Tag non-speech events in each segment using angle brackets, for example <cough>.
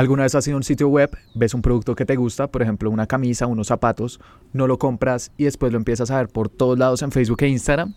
¿Alguna vez has ido a un sitio web, ves un producto que te gusta, por ejemplo una camisa, unos zapatos, no lo compras y después lo empiezas a ver por todos lados en Facebook e Instagram?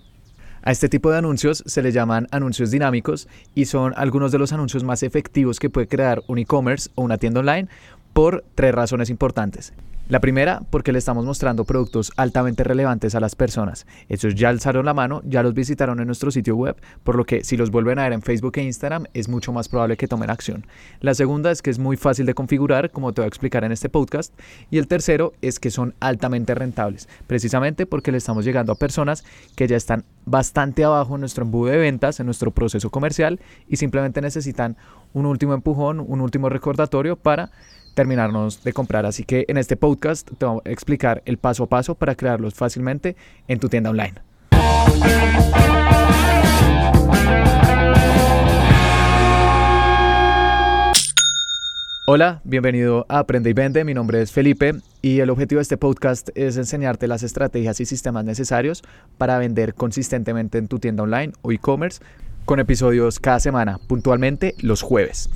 A este tipo de anuncios se le llaman anuncios dinámicos y son algunos de los anuncios más efectivos que puede crear un e-commerce o una tienda online por tres razones importantes. La primera, porque le estamos mostrando productos altamente relevantes a las personas. Ellos ya alzaron la mano, ya los visitaron en nuestro sitio web, por lo que si los vuelven a ver en Facebook e Instagram es mucho más probable que tomen acción. La segunda es que es muy fácil de configurar, como te voy a explicar en este podcast. Y el tercero es que son altamente rentables, precisamente porque le estamos llegando a personas que ya están bastante abajo en nuestro embudo de ventas, en nuestro proceso comercial y simplemente necesitan un último empujón, un último recordatorio para terminarnos de comprar. Así que en este podcast te voy a explicar el paso a paso para crearlos fácilmente en tu tienda online. Hola, bienvenido a Aprende y Vende. Mi nombre es Felipe y el objetivo de este podcast es enseñarte las estrategias y sistemas necesarios para vender consistentemente en tu tienda online o e-commerce con episodios cada semana, puntualmente los jueves.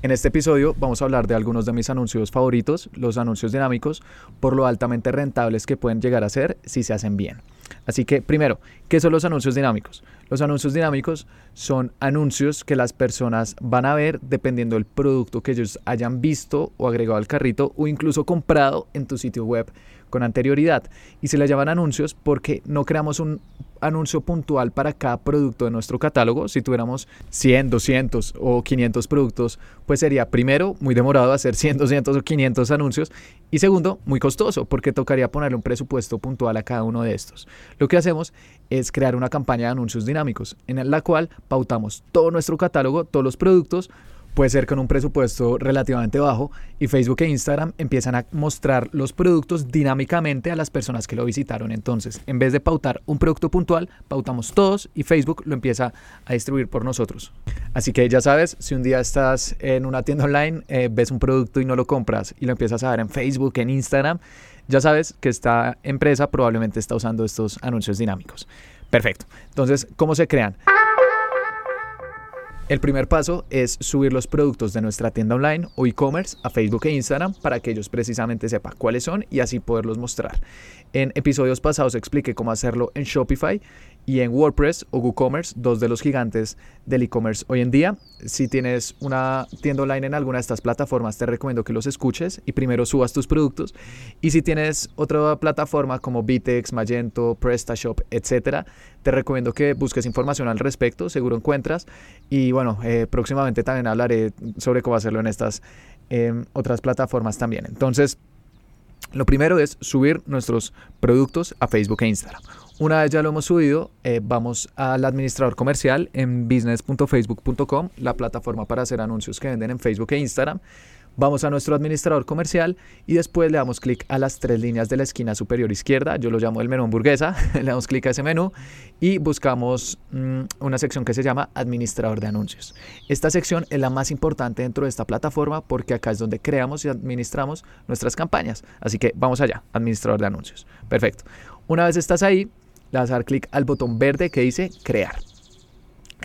En este episodio vamos a hablar de algunos de mis anuncios favoritos, los anuncios dinámicos, por lo altamente rentables que pueden llegar a ser si se hacen bien. Así que primero, ¿qué son los anuncios dinámicos? Los anuncios dinámicos son anuncios que las personas van a ver dependiendo del producto que ellos hayan visto o agregado al carrito o incluso comprado en tu sitio web con anterioridad. Y se le llaman anuncios porque no creamos un anuncio puntual para cada producto de nuestro catálogo. Si tuviéramos 100, 200 o 500 productos, pues sería primero muy demorado hacer 100, 200 o 500 anuncios y segundo, muy costoso porque tocaría ponerle un presupuesto puntual a cada uno de estos. Lo que hacemos es crear una campaña de anuncios dinámicos en la cual pautamos todo nuestro catálogo, todos los productos, puede ser con un presupuesto relativamente bajo y Facebook e Instagram empiezan a mostrar los productos dinámicamente a las personas que lo visitaron. Entonces, en vez de pautar un producto puntual, pautamos todos y Facebook lo empieza a distribuir por nosotros. Así que ya sabes, si un día estás en una tienda online, eh, ves un producto y no lo compras y lo empiezas a ver en Facebook, en Instagram, ya sabes que esta empresa probablemente está usando estos anuncios dinámicos. Perfecto. Entonces, ¿cómo se crean? El primer paso es subir los productos de nuestra tienda online o e-commerce a Facebook e Instagram para que ellos precisamente sepan cuáles son y así poderlos mostrar. En episodios pasados expliqué cómo hacerlo en Shopify y en WordPress o WooCommerce, dos de los gigantes del e-commerce hoy en día. Si tienes una tienda online en alguna de estas plataformas, te recomiendo que los escuches y primero subas tus productos. Y si tienes otra plataforma como Vitex, Magento, PrestaShop, etcétera, te recomiendo que busques información al respecto, seguro encuentras. Y bueno, eh, próximamente también hablaré sobre cómo hacerlo en estas em, otras plataformas también. Entonces, lo primero es subir nuestros productos a Facebook e Instagram. Una vez ya lo hemos subido, eh, vamos al administrador comercial en business.facebook.com, la plataforma para hacer anuncios que venden en Facebook e Instagram. Vamos a nuestro administrador comercial y después le damos clic a las tres líneas de la esquina superior izquierda. Yo lo llamo el menú hamburguesa. <laughs> le damos clic a ese menú y buscamos mm, una sección que se llama administrador de anuncios. Esta sección es la más importante dentro de esta plataforma porque acá es donde creamos y administramos nuestras campañas. Así que vamos allá, administrador de anuncios. Perfecto. Una vez estás ahí, le vas a dar clic al botón verde que dice crear.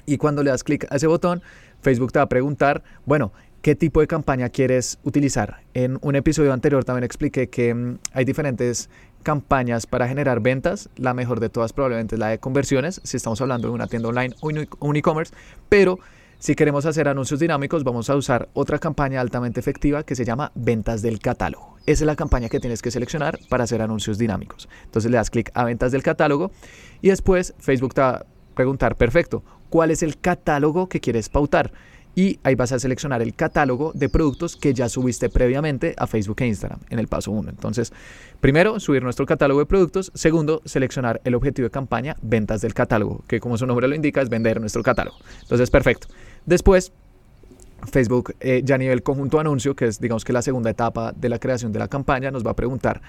Y cuando le das clic a ese botón, Facebook te va a preguntar, bueno, ¿qué tipo de campaña quieres utilizar? En un episodio anterior también expliqué que mm, hay diferentes campañas para generar ventas. La mejor de todas probablemente es la de conversiones, si estamos hablando de una tienda online o un e-commerce, pero si queremos hacer anuncios dinámicos, vamos a usar otra campaña altamente efectiva que se llama ventas del catálogo. Esa es la campaña que tienes que seleccionar para hacer anuncios dinámicos. Entonces le das clic a ventas del catálogo y después Facebook te va a preguntar, perfecto, ¿cuál es el catálogo que quieres pautar? y ahí vas a seleccionar el catálogo de productos que ya subiste previamente a Facebook e Instagram en el paso 1. Entonces, primero, subir nuestro catálogo de productos. Segundo, seleccionar el objetivo de campaña, ventas del catálogo, que como su nombre lo indica es vender nuestro catálogo. Entonces, perfecto. Después, Facebook eh, ya a nivel conjunto anuncio, que es digamos que la segunda etapa de la creación de la campaña, nos va a preguntar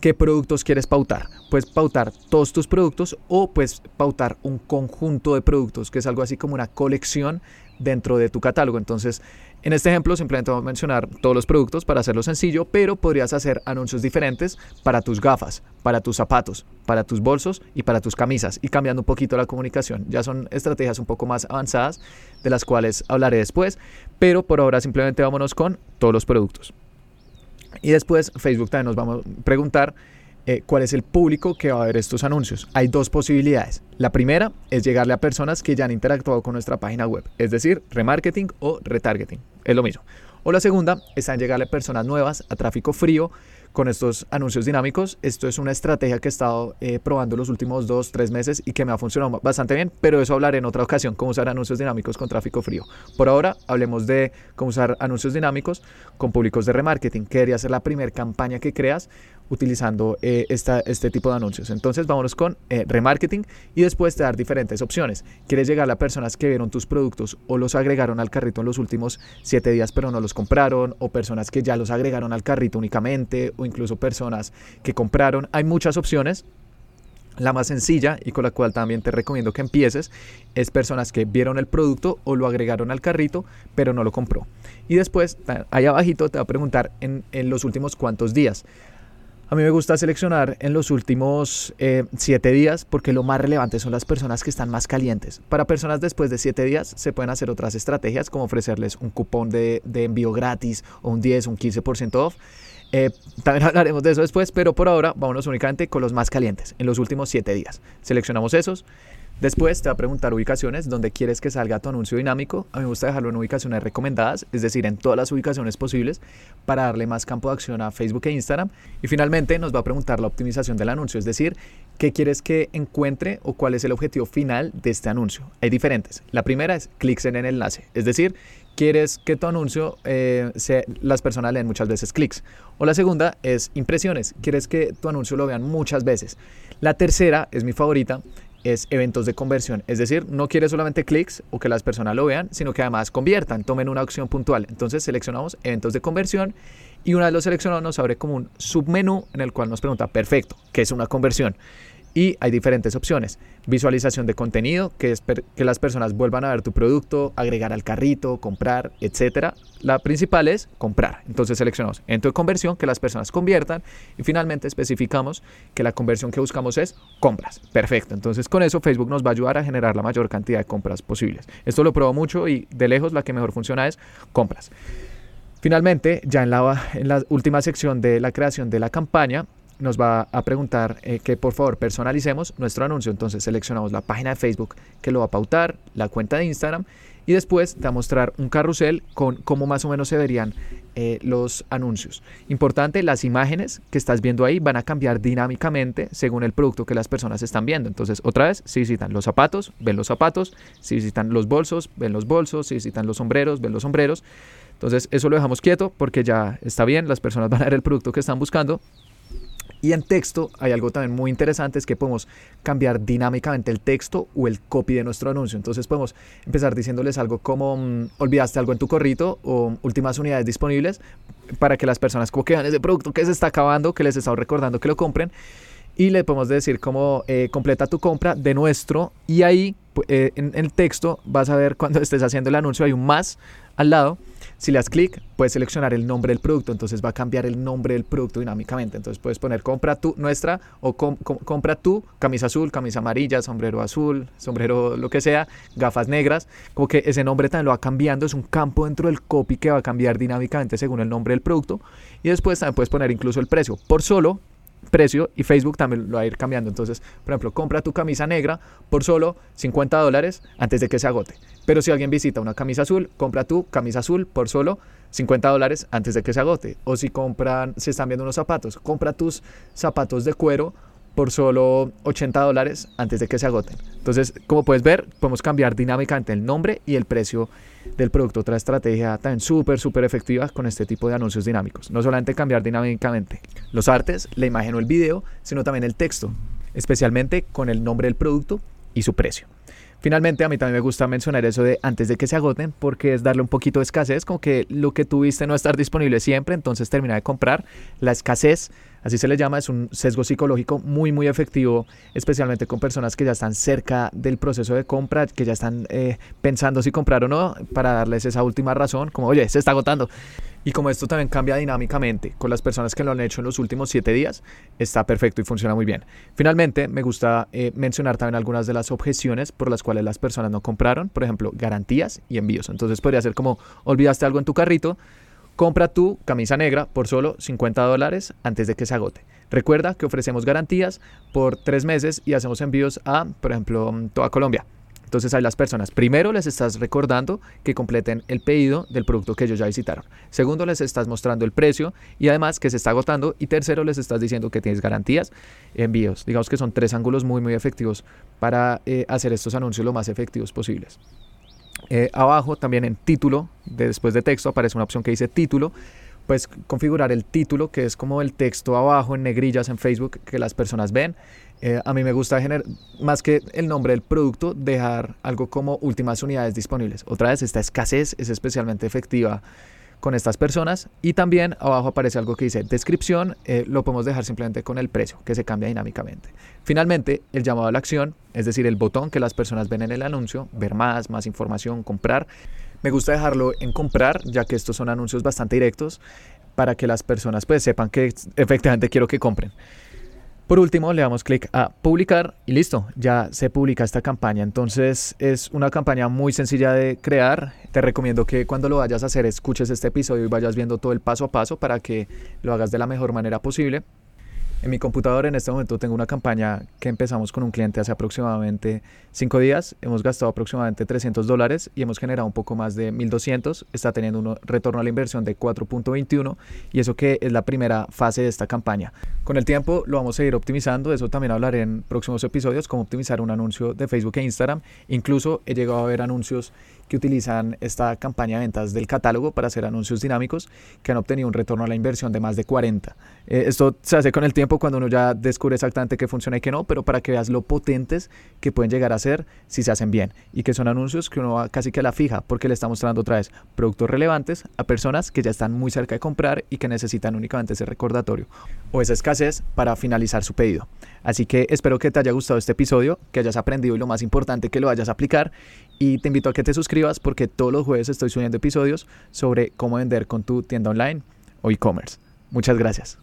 ¿Qué productos quieres pautar? Puedes pautar todos tus productos o puedes pautar un conjunto de productos, que es algo así como una colección dentro de tu catálogo. Entonces, en este ejemplo simplemente vamos a mencionar todos los productos para hacerlo sencillo, pero podrías hacer anuncios diferentes para tus gafas, para tus zapatos, para tus bolsos y para tus camisas y cambiando un poquito la comunicación. Ya son estrategias un poco más avanzadas de las cuales hablaré después, pero por ahora simplemente vámonos con todos los productos. Y después Facebook también nos vamos a preguntar eh, cuál es el público que va a ver estos anuncios. Hay dos posibilidades. La primera es llegarle a personas que ya han interactuado con nuestra página web, es decir, remarketing o retargeting. Es lo mismo. O la segunda en llegarle a personas nuevas, a tráfico frío, con estos anuncios dinámicos. Esto es una estrategia que he estado eh, probando los últimos dos, tres meses y que me ha funcionado bastante bien, pero eso hablaré en otra ocasión, cómo usar anuncios dinámicos con tráfico frío. Por ahora, hablemos de cómo usar anuncios dinámicos con públicos de remarketing, que debería ser la primera campaña que creas utilizando eh, esta, este tipo de anuncios. Entonces vámonos con eh, remarketing y después te dar diferentes opciones. ¿Quieres llegar a personas que vieron tus productos o los agregaron al carrito en los últimos siete días pero no los compraron? ¿O personas que ya los agregaron al carrito únicamente? ¿O incluso personas que compraron? Hay muchas opciones. La más sencilla y con la cual también te recomiendo que empieces es personas que vieron el producto o lo agregaron al carrito pero no lo compró. Y después, ahí abajito te va a preguntar en, en los últimos cuántos días. A mí me gusta seleccionar en los últimos eh, siete días porque lo más relevante son las personas que están más calientes. Para personas después de siete días se pueden hacer otras estrategias como ofrecerles un cupón de, envío gratis o un 10, un 15% off. Eh, también <laughs> hablaremos de eso después, pero por ahora vámonos únicamente con los más calientes en los últimos siete días. Seleccionamos esos Después te va a preguntar ubicaciones donde quieres que salga tu anuncio dinámico. A mí me gusta dejarlo en ubicaciones recomendadas, es decir, en todas las ubicaciones posibles para darle más campo de acción a Facebook e Instagram. Y finalmente nos va a preguntar la optimización del anuncio, es decir, qué quieres que encuentre o cuál es el objetivo final de este anuncio. Hay diferentes. La primera es clics en el enlace, es decir, quieres que tu anuncio eh, las personas leen muchas veces clics. O la segunda es impresiones, quieres que tu anuncio lo vean muchas veces. La tercera es mi favorita, es eventos de conversión. Es decir, no quiere solamente clics o que las personas lo vean, sino que además conviertan, tomen una opción puntual. Entonces seleccionamos eventos de conversión y una vez lo seleccionamos nos abre como un submenú en el cual nos pregunta, perfecto, ¿qué es una conversión? Y hay diferentes opciones. Visualización de contenido, que es que las personas vuelvan a ver tu producto, agregar al carrito, comprar, etc. La principal es comprar. Entonces seleccionamos en de conversión, que las personas conviertan y finalmente especificamos que la conversión que buscamos es compras. Perfecto. Entonces con eso Facebook nos va a ayudar a generar la mayor cantidad de compras posibles. Esto lo probó mucho y de lejos la que mejor funciona es compras. Finalmente, ya en la, en la última sección de la creación de la campaña, nos va a preguntar eh, que por favor personalicemos nuestro anuncio. Entonces seleccionamos la página de Facebook que lo va a pautar, la cuenta de Instagram y después te va a mostrar un carrusel con cómo más o menos se verían eh, los anuncios. Importante, las imágenes que estás viendo ahí van a cambiar dinámicamente según el producto que las personas están viendo. Entonces, otra vez, si visitan los zapatos, ven los zapatos, si visitan los bolsos, ven los bolsos, si visitan los sombreros, ven los sombreros. Entonces, eso lo dejamos quieto porque ya está bien, las personas van a ver el producto que están buscando y en texto hay algo también muy interesante, es que podemos cambiar dinámicamente el texto o el copy de nuestro anuncio. Entonces podemos empezar diciéndoles algo como mm, olvidaste algo en tu corrito o últimas unidades disponibles para que las personas como que vean ese producto que se está acabando, que les estamos recordando que lo compren. Y le podemos decir como eh, completa tu compra de nuestro y ahí eh, en el texto vas a ver cuando estés haciendo el anuncio hay un más al lado si le das clic, puedes seleccionar el nombre del producto, entonces va a cambiar el nombre del producto dinámicamente. Entonces puedes poner compra tu nuestra o compra tu camisa azul, camisa amarilla, sombrero azul, sombrero lo que sea, gafas negras. Como que ese nombre también lo va cambiando, es un campo dentro del copy que va a cambiar dinámicamente según el nombre del producto. Y después también puedes poner incluso el precio. Por solo precio y Facebook también lo va a ir cambiando. Entonces, por ejemplo, compra tu camisa negra por solo 50 dólares antes de que se agote. Pero si alguien visita una camisa azul, compra tu camisa azul por solo 50 dólares antes de que se agote. O si compran, se están viendo unos zapatos, compra tus zapatos de cuero por solo 80 dólares antes de que se agoten. Entonces, como puedes ver, podemos cambiar dinámicamente el nombre y el precio del producto. Otra estrategia también súper, súper efectiva con este tipo de anuncios dinámicos. No solamente cambiar dinámicamente los artes, la imagen o el video, sino también el texto, especialmente con el nombre del producto y su precio. Finalmente, a mí también me gusta mencionar eso de antes de que se agoten, porque es darle un poquito de escasez, como que lo que tuviste no estar disponible siempre, entonces termina de comprar. La escasez Así se le llama, es un sesgo psicológico muy, muy efectivo, especialmente con personas que ya están cerca del proceso de compra, que ya están eh, pensando si comprar o no, para darles esa última razón, como, oye, se está agotando. Y como esto también cambia dinámicamente con las personas que lo han hecho en los últimos siete días, está perfecto y funciona muy bien. Finalmente, me gusta eh, mencionar también algunas de las objeciones por las cuales las personas no compraron, por ejemplo, garantías y envíos. Entonces podría ser como, olvidaste algo en tu carrito, compra tu camisa negra por solo 50 dólares antes de que se agote. Recuerda que ofrecemos garantías por tres meses y hacemos envíos a, por ejemplo, toda Colombia. Entonces a las personas, primero les estás recordando que completen el pedido del producto que ellos ya visitaron. Segundo, les estás mostrando el precio y además que se está agotando. Y tercero, les estás diciendo que tienes garantías, envíos. Digamos que son tres ángulos muy, muy efectivos para eh, hacer estos anuncios lo más efectivos posibles. Eh, abajo también en título, después de texto, aparece una opción que dice título pues configurar el título, que es como el texto abajo en negrillas en Facebook que las personas ven. Eh, a mí me gusta generar, más que el nombre del producto, dejar algo como últimas unidades disponibles. Otra vez, esta escasez es especialmente efectiva con estas personas. Y también abajo aparece algo que dice descripción, eh, lo podemos dejar simplemente con el precio, que se cambia dinámicamente. Finalmente, el llamado a la acción, es decir, el botón que las personas ven en el anuncio, ver más, más información, comprar. Me gusta dejarlo en comprar, ya que estos son anuncios bastante directos para que las personas pues sepan que efectivamente quiero que compren. Por último, le damos clic a publicar y listo, ya se publica esta campaña. Entonces es una campaña muy sencilla de crear. Te recomiendo que cuando lo vayas a hacer escuches este episodio y vayas viendo todo el paso a paso para que lo hagas de la mejor manera posible. En mi computadora en este momento tengo una campaña que empezamos con un cliente hace aproximadamente 5 días. Hemos gastado aproximadamente 300 dólares y hemos generado un poco más de 1200. Está teniendo un retorno a la inversión de 4.21 y eso que es la primera fase de esta campaña. Con el tiempo lo vamos a ir optimizando. eso también hablaré en próximos episodios, cómo optimizar un anuncio de Facebook e Instagram. Incluso he llegado a ver anuncios que utilizan esta campaña de ventas del catálogo para hacer anuncios dinámicos que han obtenido un retorno a la inversión de más de 40. Eh, esto se hace con el tiempo cuando uno ya descubre exactamente qué funciona y qué no, pero para que veas lo potentes que pueden llegar a ser si se hacen bien y que son anuncios que uno va casi que a la fija porque le está mostrando otra vez productos relevantes a personas que ya están muy cerca de comprar y que necesitan únicamente ese recordatorio o esa escasez para finalizar su pedido. Así que espero que te haya gustado este episodio, que hayas aprendido y lo más importante que lo vayas a aplicar y te invito a que te suscribas porque todos los jueves estoy subiendo episodios sobre cómo vender con tu tienda online o e-commerce. Muchas gracias.